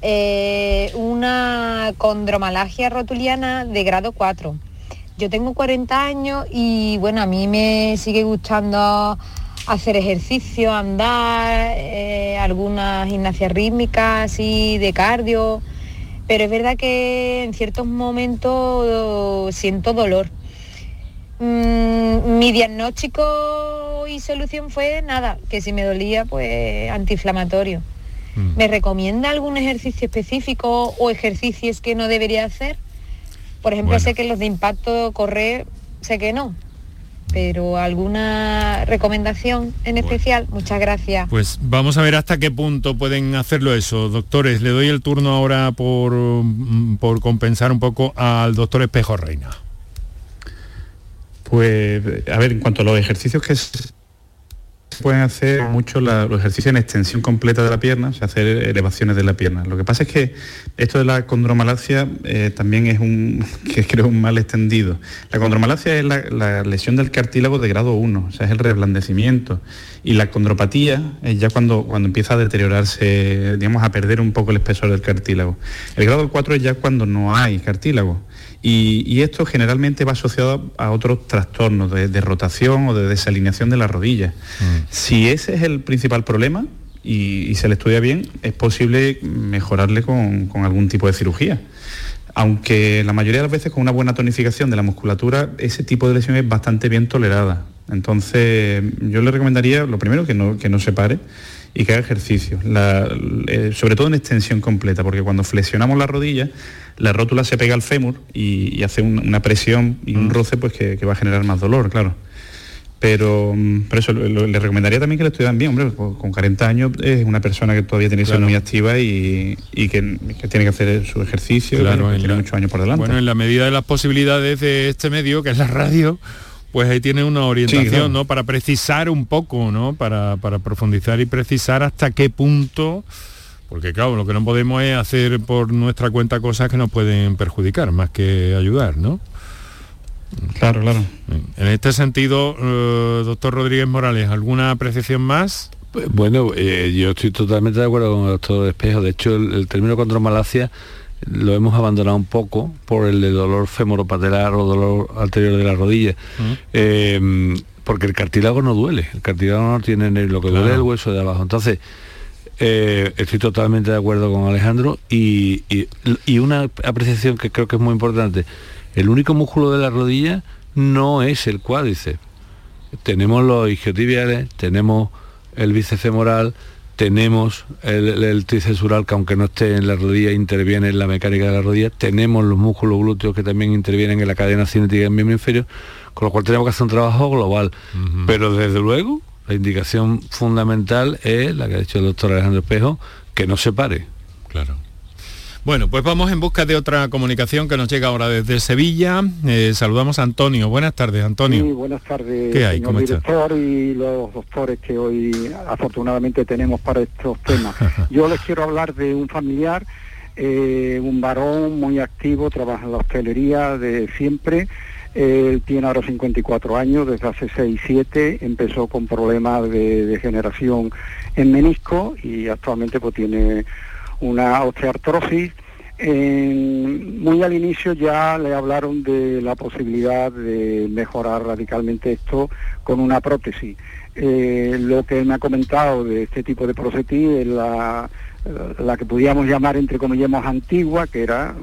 eh, una condromalagia rotuliana de grado 4 yo tengo 40 años y bueno, a mí me sigue gustando hacer ejercicio, andar, eh, algunas gimnasias rítmicas y de cardio, pero es verdad que en ciertos momentos siento dolor. Mm, mi diagnóstico y solución fue nada, que si me dolía, pues antiinflamatorio. Mm. ¿Me recomienda algún ejercicio específico o ejercicios que no debería hacer? Por ejemplo, sé que los de impacto correr, sé que no. Pero alguna recomendación en especial, muchas gracias. Pues vamos a ver hasta qué punto pueden hacerlo eso. Doctores, le doy el turno ahora por, mm, por compensar un poco al doctor Espejo Reina. Pues, a ver, en cuanto a los ejercicios que pueden hacer mucho los ejercicios en extensión completa de la pierna, o sea, hacer elevaciones de la pierna. Lo que pasa es que esto de la condromalacia eh, también es un, que creo, un mal extendido. La condromalacia es la, lesión del cartílago de grado 1, o sea, es el reblandecimiento. Y la condropatía es ya cuando, cuando empieza a deteriorarse, digamos, a perder un poco el espesor del cartílago. El grado 4 es ya cuando no hay cartílago. Y, esto generalmente va asociado a otros trastornos de, rotación o de desalineación de la rodilla. Mm. Si ese es el principal problema y, se le estudia bien, es posible mejorarle con, algún tipo de cirugía. Aunque la mayoría de las veces con una buena tonificación de la musculatura, ese tipo de lesión es bastante bien tolerada. Entonces, yo le recomendaría, lo primero, que no, que no se pare y que haga ejercicio, eh, sobre todo en extensión completa, porque cuando flexionamos la rodilla, la rótula se pega al fémur y, hace una presión y un mm. roce pues que, va a generar más dolor, claro. Pero, mm, por eso le recomendaría también que le estudiaran bien, hombre, con 40 años es una persona que todavía tiene que ser muy activa y, que, tiene que hacer su ejercicio, claro, tiene muchos años por delante. Bueno, en la medida de las posibilidades de este medio, que es la radio, pues ahí tiene una orientación, ¿no? Para precisar un poco, ¿no? Para, para profundizar y precisar hasta qué punto porque claro, lo que no podemos es hacer por nuestra cuenta cosas que nos pueden perjudicar, más que ayudar, ¿no? Claro, claro. En este sentido, eh, doctor Rodríguez Morales, ¿alguna apreciación más? Pues, bueno, eh, yo estoy totalmente de acuerdo con el doctor Espejo. De hecho, el, término condromalacia lo hemos abandonado un poco por el de dolor femoropatelar o dolor anterior de la rodilla. Eh, porque el cartílago no duele, el cartílago no tiene lo que duele el hueso de abajo. Entonces, eh, estoy totalmente de acuerdo con Alejandro y, una apreciación que creo que es muy importante. El único músculo de la rodilla no es el cuádriceps. Tenemos los isquiotibiales, tenemos el bíceps femoral, tenemos el, el que aunque no esté en la rodilla interviene en la mecánica de la rodilla, tenemos los músculos glúteos que también intervienen en la cadena cinética del miembro inferior, con lo cual tenemos que hacer un trabajo global. Pero desde luego la indicación fundamental es la que ha dicho el doctor Alejandro Espejo, que no se pare. Claro. Bueno, pues vamos en busca de otra comunicación que nos llega ahora desde Sevilla. Eh, saludamos a Antonio. Buenas tardes, Antonio. Sí, buenas tardes, ¿Qué hay? ¿Cómo director y los doctores que hoy afortunadamente tenemos para estos temas. Yo les quiero hablar de un familiar, eh, un varón muy activo, trabaja en la hostelería de siempre, él tiene ahora 54 años, desde hace 6, 7 empezó con problemas de degeneración en menisco y actualmente pues tiene una osteoartrosis. muy al inicio ya le hablaron de la posibilidad de mejorar radicalmente esto con una prótesis. Eh, lo que me ha comentado de este tipo de prótesis es la, que podíamos llamar entre comillas antigua, que era,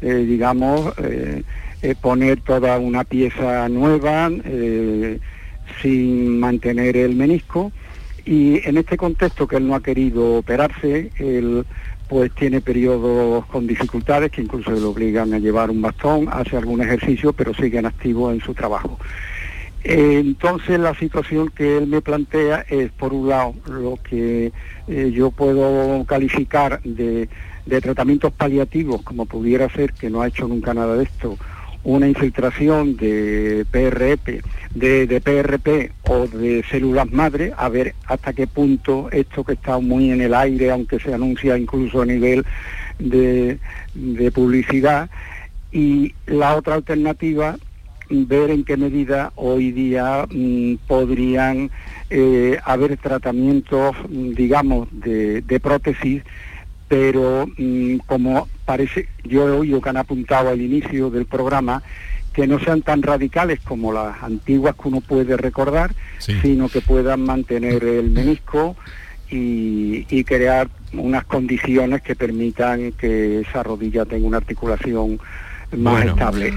eh, digamos, eh, poner toda una pieza nueva, sin mantener el menisco y en este contexto que él no ha querido operarse, él pues tiene periodos con dificultades que incluso le obligan a llevar un bastón, hace algún ejercicio, pero sigue en activo en su trabajo. Entonces la situación que él me plantea es, por un lado, lo que eh, yo puedo calificar de, de, tratamientos paliativos, como pudiera ser, que no ha hecho nunca nada de esto, una infiltración de PRP, de, de, PRP o de células madre, a ver hasta qué punto esto que está muy en el aire, aunque se anuncia incluso a nivel de, de publicidad, y la otra alternativa ver en qué medida hoy día mm, podrían eh, haber tratamientos, mm, digamos, de, prótesis, pero mm, como parece, yo he oído que han apuntado al inicio del programa, que no sean tan radicales como las antiguas que uno puede recordar, sino que puedan mantener el menisco y, y, crear unas condiciones que permitan que esa rodilla tenga una articulación más estable.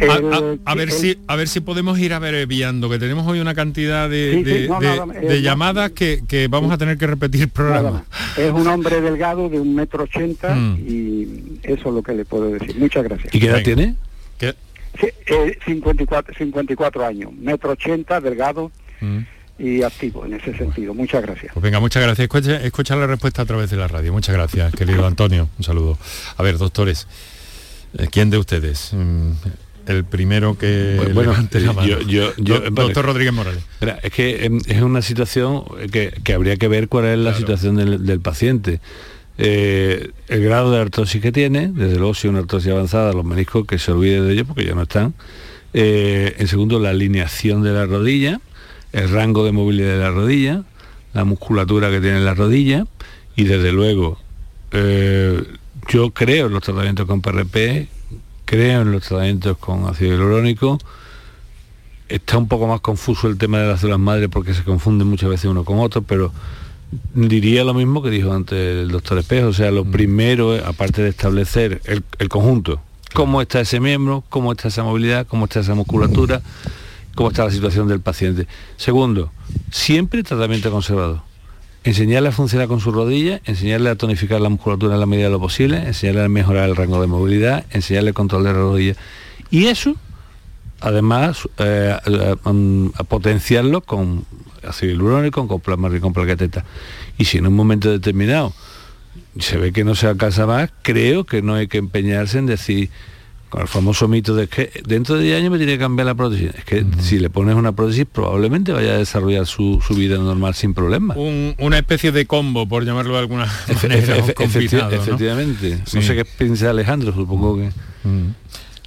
a, ver si a ver si podemos ir abreviando, que tenemos hoy una cantidad de, de, llamadas que, que, vamos a tener que repetir el programa. Es un hombre delgado de un metro ochenta mm. y eso es lo que le puedo decir. Muchas gracias. ¿Y qué edad tiene? ¿Qué? Eh, 54, 54 años, metro ochenta, delgado. Mm. y activo en ese sentido. Muchas gracias. Pues venga, muchas gracias. Escucha, escucha, la respuesta a través de la radio. Muchas gracias, querido Antonio. Un saludo. A ver, doctores, eh, ¿Quién de ustedes? Mm, el primero que bueno, Yo, doctor Rodríguez Morales. es que em, es una situación que, habría que ver cuál es la situación del, paciente. Eh, el grado de artrosis que tiene, desde luego si una artrosis avanzada, los meniscos que se olvide de ello porque ya no están. Eh, en segundo, la alineación de la rodilla, el rango de movilidad de la rodilla, la musculatura que tiene la rodilla y desde luego yo creo en los tratamientos con PRP, creo en los tratamientos con ácido hialurónico. Está un poco más confuso el tema de las células madre porque se confunden muchas veces uno con otro, pero diría lo mismo que dijo antes el doctor Espejo. O sea, lo mm. primero, aparte de establecer el, conjunto, cómo está ese miembro, cómo está esa movilidad, cómo está esa musculatura, cómo está la situación del paciente. Segundo, siempre tratamiento conservado enseñarle a funcionar con su rodilla, enseñarle a tonificar la musculatura en la medida de lo posible, enseñarle a mejorar el rango de movilidad, enseñarle a control de la rodilla. Y eso, además, eh, a, potenciarlo con ácido hialurónico, con plasma y con plaqueteta. Y si en un momento determinado se ve que no se alcanza más, creo que no hay que empeñarse en decir, con el famoso mito de que dentro de 10 años me tiene que cambiar la prótesis. Es que si le pones una prótesis probablemente vaya a desarrollar su, vida normal sin problema. una especie de combo, por llamarlo de alguna manera. efectivamente. ¿no? sé qué piensa Alejandro, supongo que...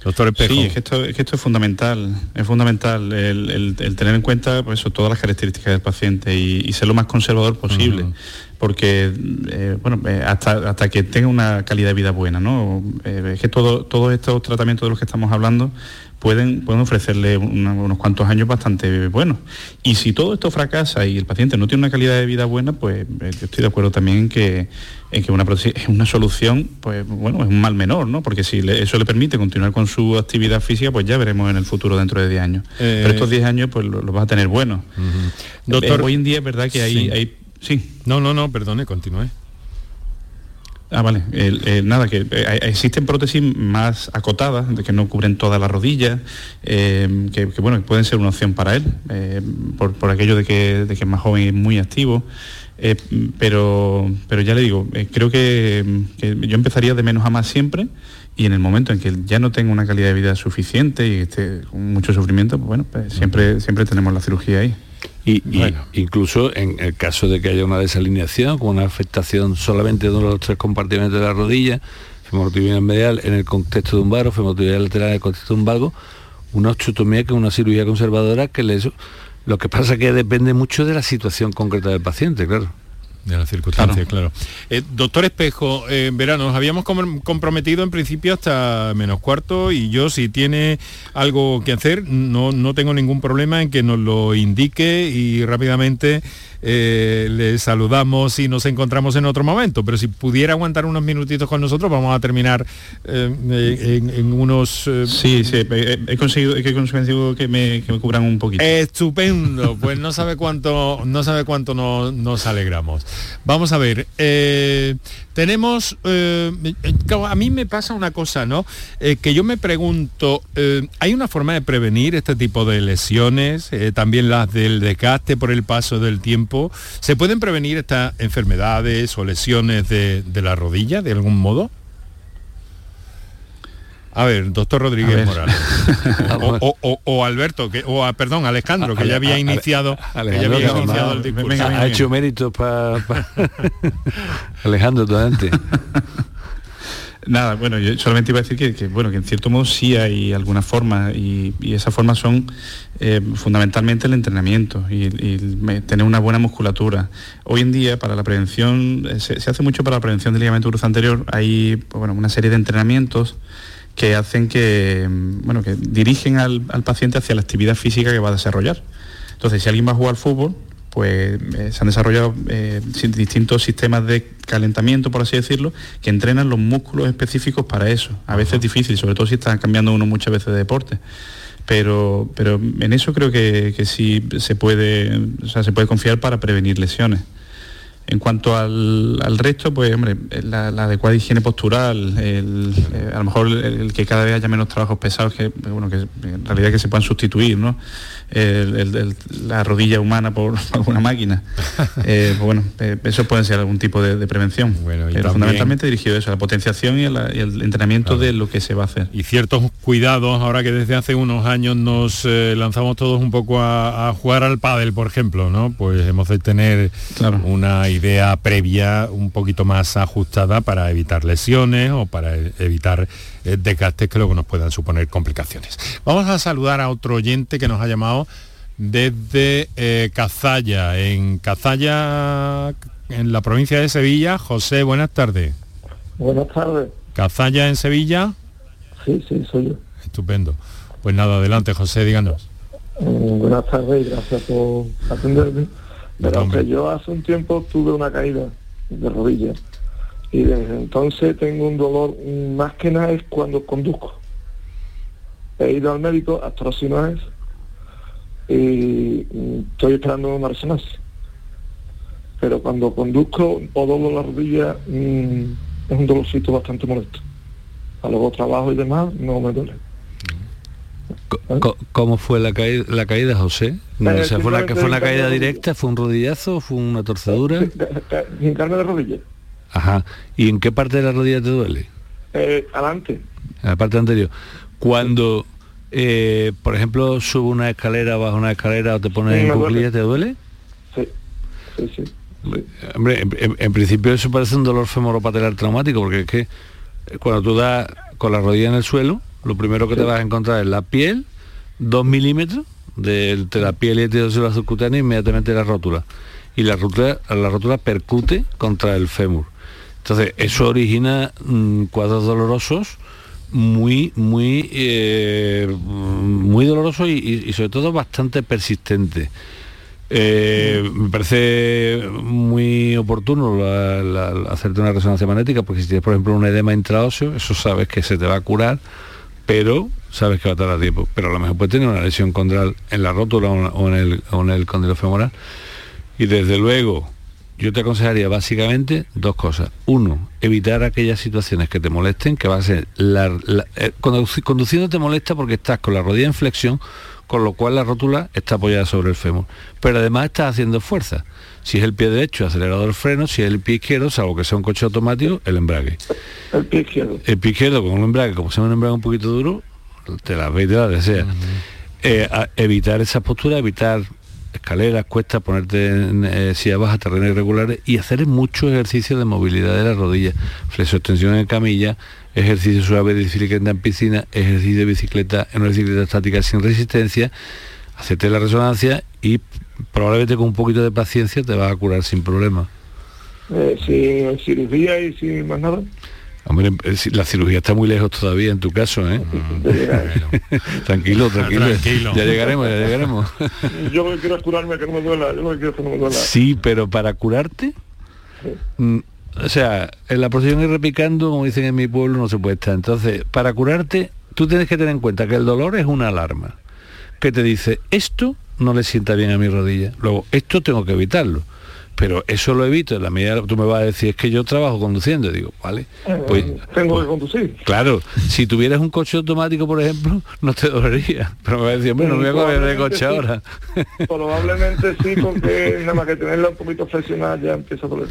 Doctor Sí, es que, esto, es que esto es fundamental, es fundamental el, tener en cuenta pues, todas las características del paciente y, ser lo más conservador posible porque eh, bueno, eh, hasta, hasta que tenga una calidad de vida buena, ¿no? Eh, es que todo, todos estos tratamientos de los que estamos hablando pueden, pueden ofrecerle unos cuantos años bastante buenos. Y si todo esto fracasa y el paciente no tiene una calidad de vida buena, pues yo estoy de acuerdo también en que, en que una, es una solución, pues bueno, es un mal menor, ¿no? Porque si eso le permite continuar con su actividad física, pues ya veremos en el futuro dentro de 10 años. Pero estos 10 años pues los lo vas a tener buenos. Doctor, hoy en día es verdad que hay, hay Sí. No, no, no, perdone, continúe. Ah, vale. nada, que eh, existen prótesis más acotadas, que no cubren toda la rodilla, eh, que, bueno, pueden ser una opción para él, eh, por, aquello de que, de que es más joven y muy activo. pero, pero ya le digo, creo que, yo empezaría de menos a más siempre y en el momento en que ya no tenga una calidad de vida suficiente y esté con mucho sufrimiento, pues bueno, pues siempre, siempre tenemos la cirugía ahí. Y, incluso en el caso de que haya una desalineación, con una afectación solamente de uno de los tres compartimentos de la rodilla, femorotibial medial en el contexto de un varo, femorotibial lateral en el contexto de un valgo, una osteotomía que es una cirugía conservadora que le... Lo que pasa es que depende mucho de la situación concreta del paciente, claro. De las circunstancias, claro. Eh, doctor Espejo, eh, en verano nos habíamos comprometido en principio hasta menos cuarto y yo si tiene algo que hacer no, no tengo ningún problema en que nos lo indique y rápidamente eh, le saludamos y nos encontramos en otro momento, pero si pudiera aguantar unos minutitos con nosotros, vamos a terminar eh, en, unos... Sí, sí, he, conseguido, he conseguido que me, que me cubran un poquito. Estupendo, pues no sabe cuánto, no sabe cuánto nos alegramos. Vamos a ver, tenemos, a mí me pasa una cosa, ¿no? que yo me pregunto, ¿hay una forma de prevenir este tipo de lesiones, también las del desgaste por el paso del tiempo? ¿Se pueden prevenir estas enfermedades o lesiones de, la rodilla de algún modo? A ver, doctor Rodríguez Morales. o, Alberto, que, o perdón, Alejandro, que ya había iniciado, el discurso. Ha hecho mérito para... Alejandro, tú antes. Nada, bueno, yo solamente iba a decir que, bueno, que en cierto modo sí hay alguna forma y, esas formas son eh, fundamentalmente el entrenamiento y, tener una buena musculatura. Hoy en día para la prevención, eh, se, hace mucho para la prevención del ligamento cruzo anterior, hay pues, bueno, una serie de entrenamientos que hacen que, bueno, que dirigen al, al paciente hacia la actividad física que va a desarrollar. Entonces, si alguien va a jugar al fútbol, pues eh, se han desarrollado eh, distintos sistemas de calentamiento, por así decirlo, que entrenan los músculos específicos para eso. A veces es difícil, sobre todo si están cambiando uno muchas veces de deporte. Pero, pero en eso creo que, sí se puede, se puede confiar para prevenir lesiones. En cuanto al, resto, pues hombre, la, adecuada higiene postural, el, eh, a lo mejor el, que cada vez haya menos trabajos pesados que, bueno, que en realidad que se puedan sustituir, ¿no? la rodilla humana por alguna máquina. Eh, pues bueno, eh, eso puede ser algún tipo de, prevención. pero fundamentalmente dirigido a eso, a la potenciación y, el entrenamiento de lo que se va a hacer. Y ciertos cuidados, ahora que desde hace unos años nos eh, lanzamos todos un poco a, jugar al pádel, por ejemplo, ¿no? Pues hemos de tener una idea previa un poquito más ajustada para evitar lesiones o para e-, evitar eh, desgastes que luego nos puedan suponer complicaciones. Vamos a saludar a otro oyente que nos ha llamado desde eh, Cazalla, en Cazalla, en la provincia de Sevilla. José, buenas tardes. Buenas tardes. ¿Cazalla en Sevilla? Sí, sí, soy yo. Estupendo. Pues nada, adelante, José, díganos. Eh, buenas tardes y gracias por atenderme. Pero yo hace un tiempo tuve una caída de rodillas y desde entonces tengo un dolor, más que nada es cuando conduzco. He ido al médico, es y estoy esperando una resonancia. Pero cuando conduzco o doblo la rodilla, mm, es un dolorcito bastante molesto. A luego trabajo y demás, no me duele. ¿Cómo fue la caída, la caída José? Eh, ¿Fue, la, ¿Fue una caída directa? ¿Fue un rodillazo? ¿Fue una torcedura? Sin carne de rodilla. Ajá. ¿Y en qué parte de la rodilla te duele? Eh, adelante. En la parte anterior. Cuando, eh, por ejemplo, sube una escalera, baja una escalera o te pones en cuclillas, ¿te duele? Sí, sí, sí. Hombre, en, principio eso parece un dolor femoropatelar traumático, porque es que cuando tú das con la rodilla en el suelo, lo primero que te vas a encontrar es la piel, dos milímetros de entre la piel y el tejido subcutáneo inmediatamente la rótula. Y la rótula, la rótula percute contra el fémur. Entonces, eso origina mm, cuadros dolorosos muy, muy, eh, muy dolorosos y, sobre todo bastante persistentes. Eh, me parece muy oportuno hacerte una resonancia magnética porque si tienes por ejemplo un edema intraóseo eso sabes que se te va a curar pero sabes que va a tardar tiempo pero a lo mejor puede tener una lesión condral en la rótula o en el, o en el condilo femoral y desde luego yo te aconsejaría básicamente dos cosas. Uno, evitar aquellas situaciones que te molesten, que va a ser... La, eh, conduciendo te molesta porque estás con la rodilla en flexión, con lo cual la rótula está apoyada sobre el fémur. Pero además estás haciendo fuerza. Si es el pie derecho, acelerador el freno, si es el pie izquierdo, salvo que sea un coche automático, el embrague. El pie izquierdo. El pie izquierdo con un embrague, como sea un embrague un poquito duro, te la ve y te la desea. Eh, evitar esa postura, evitar escaleras, cuestas, ponerte en eh, silla baja, terrenos irregulares y hacer mucho ejercicio de movilidad de la rodilla, extensión en camilla, ejercicio suave de bicicleta en piscina, ejercicio de bicicleta en una bicicleta estática sin resistencia, hacerte la resonancia y probablemente con un poquito de paciencia te va a curar sin problema. eh, sin cirugía y sin más nada. Hombre, eh, la cirugía está muy lejos todavía en tu caso, ¿eh? tranquilo, tranquilo, Ya llegaremos, ya llegaremos. yo lo que quiero es curarme, que no me duela. Yo lo que quiero es que no me duela. Sí, pero para curarte... Mm, o sea, en la posición ir repicando, como dicen en mi pueblo, no se puede estar. Entonces, para curarte, tú tienes que tener en cuenta que el dolor es una alarma que te dice, esto no le sienta bien a mi rodilla. Luego, esto tengo que evitarlo. Pero eso lo evito en la medida tú me vas a decir es que yo trabajo conduciendo digo vale eh, pues tengo que conducir claro si tuvieras un coche automático por ejemplo no te dolería. Pero me vas a decir bueno no voy a coger de coche ahora probablemente sí porque nada más que tenerla un poquito flexionada ya empieza a doler.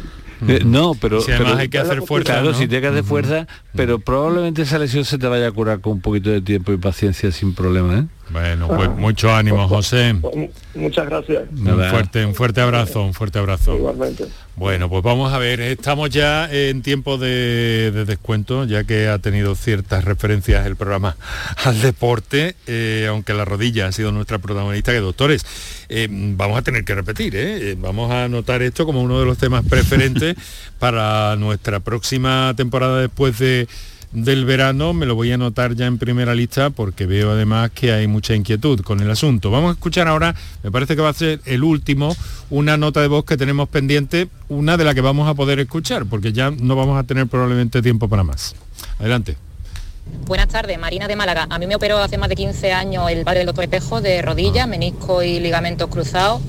Eh, no pero, si además hay que hacer fuerza claro si tienes que hacer fuerza pero probablemente esa lesión se te vaya a curar con un poquito de tiempo y paciencia sin problema ¿eh? Bueno, pues mucho ánimo, José. Muchas gracias. Un fuerte, un fuerte abrazo, un fuerte abrazo. Igualmente. Bueno, pues vamos a ver, estamos ya en tiempo de, descuento, ya que ha tenido ciertas referencias el programa al deporte, eh, aunque la rodilla ha sido nuestra protagonista, que doctores, eh, vamos a tener que repetir, ¿eh? vamos a anotar esto como uno de los temas preferentes para nuestra próxima temporada después de del verano me lo voy a anotar ya en primera lista porque veo además que hay mucha inquietud con el asunto. Vamos a escuchar ahora, me parece que va a ser el último, una nota de voz que tenemos pendiente, una de la que vamos a poder escuchar porque ya no vamos a tener probablemente tiempo para más. Adelante. Buenas tardes, Marina de Málaga. A mí me operó hace más de 15 años el padre del doctor Espejo de rodilla, menisco y ligamentos cruzados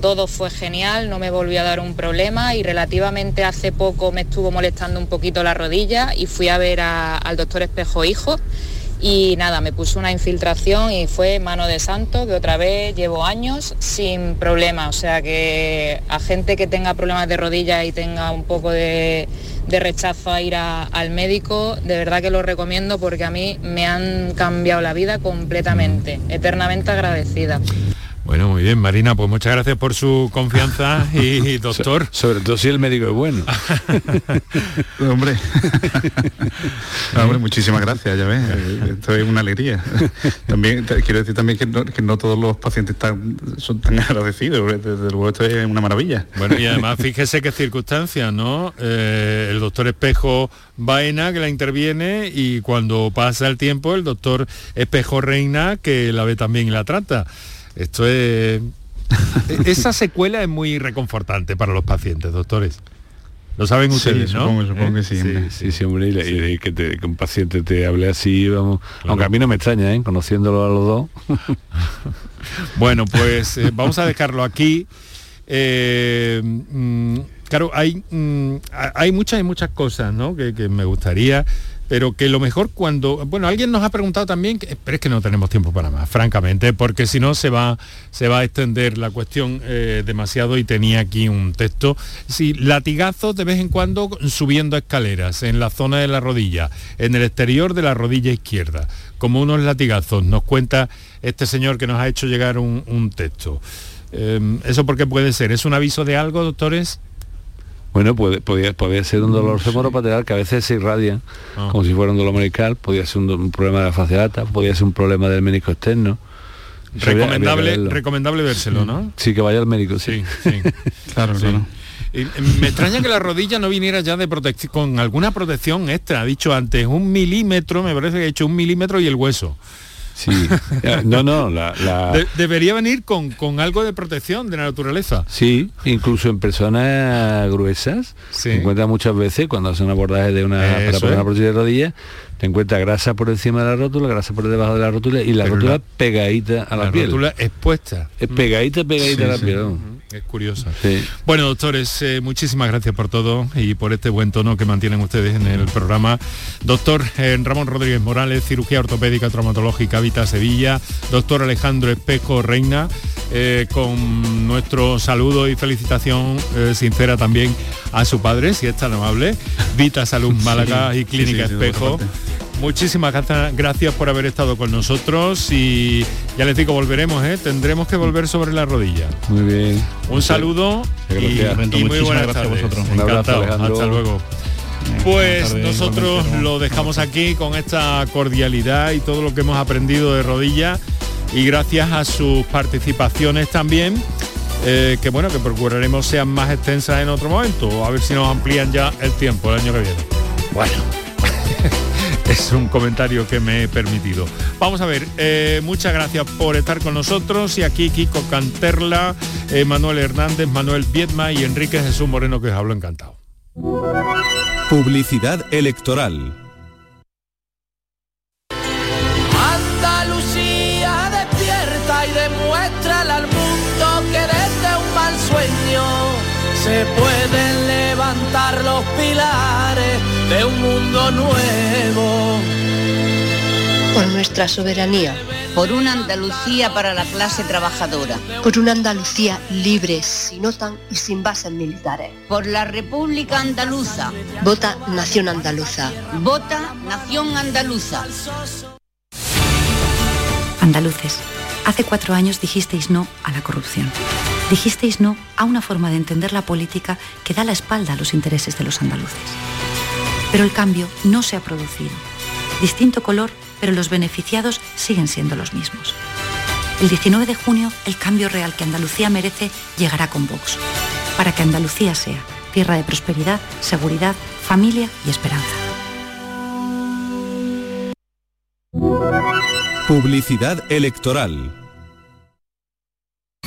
todo fue genial, no me volvió a dar un problema y relativamente hace poco me estuvo molestando un poquito la rodilla y fui a ver al doctor Espejo Hijo y nada, me puso una infiltración y fue mano de santo, que otra vez llevo años sin problema. O sea que a gente que tenga problemas de rodilla y tenga un poco de, rechazo a ir al médico, de verdad que lo recomiendo porque a mí me han cambiado la vida completamente, eternamente agradecida. Bueno, muy bien, Marina, pues muchas gracias por su confianza y, doctor. sobre todo si el médico es bueno. hombre. hombre, muchísimas gracias, ya ves. Esto es una alegría. También quiero decir también que no, todos los pacientes están, son tan agradecidos. Desde luego esto es una maravilla. Bueno, y además fíjese qué circunstancias, ¿no? Eh, el doctor Espejo Baena que la interviene y cuando pasa el tiempo el doctor Espejo Reina que la ve también y la trata. Esto es... Esa secuela es muy reconfortante para los pacientes, doctores. Lo saben ustedes, ¿no? Supongo, supongo que sí. Sí, sí, hombre, y, que, un paciente te hable así, vamos. Aunque a mí no me extraña, ¿eh? conociéndolo a los dos. bueno, pues eh, vamos a dejarlo aquí. Eh, mm, claro, hay, mm, hay muchas y muchas cosas, ¿no? Que, que me gustaría pero que lo mejor cuando, bueno, alguien nos ha preguntado también, que, pero es que no tenemos tiempo para más, francamente, porque si no se va, se va a extender la cuestión eh, demasiado y tenía aquí un texto. Si latigazos de vez en cuando subiendo escaleras en la zona de la rodilla, en el exterior de la rodilla izquierda, como unos latigazos, nos cuenta este señor que nos ha hecho llegar un, texto. Eh, ¿Eso por qué puede ser? ¿Es un aviso de algo, doctores? Bueno, puede, podía, ser un dolor femoropateral que a veces se irradia, ah. como si fuera un dolor medical, podía ser un, problema de la fase alta, podía ser un problema del médico externo. Recomendable, recomendable vérselo, ¿no? Sí, que vaya al médico, sí. Sí, claro, claro. me extraña que la rodilla no viniera ya de protección, con alguna protección extra. Ha dicho antes un milímetro, me parece que ha hecho un milímetro y el hueso. Sí, no, no, la, debería venir con, con, algo de protección de la naturaleza. Sí, incluso en personas gruesas, se encuentra muchas veces cuando hacen un abordaje de una, para poner una prótesis de rodilla, te encuentras grasa por encima de la rótula, grasa por debajo de la rótula y la rótula pegadita a la, piel. La rótula expuesta. Es pegadita, pegadita a la piel. Es curiosa. Bueno, doctores, eh, muchísimas gracias por todo y por este buen tono que mantienen ustedes en el programa. Doctor eh, Ramón Rodríguez Morales, cirugía ortopédica traumatológica Vita Sevilla. Doctor Alejandro Espejo Reina, eh, con nuestro saludo y felicitación sincera también a su padre, si es tan amable. Vita Salud Málaga y Clínica Espejo. Muchísimas gracias por haber estado con nosotros y ya les digo, volveremos, ¿eh? tendremos que volver sobre la rodilla. Muy bien. Un saludo y, muy buenas tardes. A vosotros. Un abrazo, Hasta luego. Pues nosotros lo dejamos aquí con esta cordialidad y todo lo que hemos aprendido de rodilla y gracias a sus participaciones también eh, que bueno, que procuraremos sean más extensas en otro momento, a ver si nos amplían ya el tiempo el año que viene. Bueno. es un comentario que me he permitido. Vamos a ver, eh, muchas gracias por estar con nosotros y aquí Kiko Canterla, eh, Manuel Hernández, Manuel Viedma y Enrique Jesús Moreno que os hablo encantado. Publicidad electoral. Andalucía despierta y demuestra al mundo que desde un mal sueño se pueden levantar los pilares de un mundo nuevo. Por nuestra soberanía. Por una Andalucía para la clase trabajadora. Por una Andalucía libre, sin OTAN y sin bases militares. Por la República Andaluza. Vota Nación Andaluza. Vota Nación Andaluza. Andaluces, hace cuatro años dijisteis no a la corrupción. Dijisteis no a una forma de entender la política que da la espalda a los intereses de los andaluces. Pero el cambio no se ha producido. Distinto color, pero los beneficiados siguen siendo los mismos. El 19 de junio, el cambio real que Andalucía merece llegará con Vox, para que Andalucía sea tierra de prosperidad, seguridad, familia y esperanza. Publicidad electoral.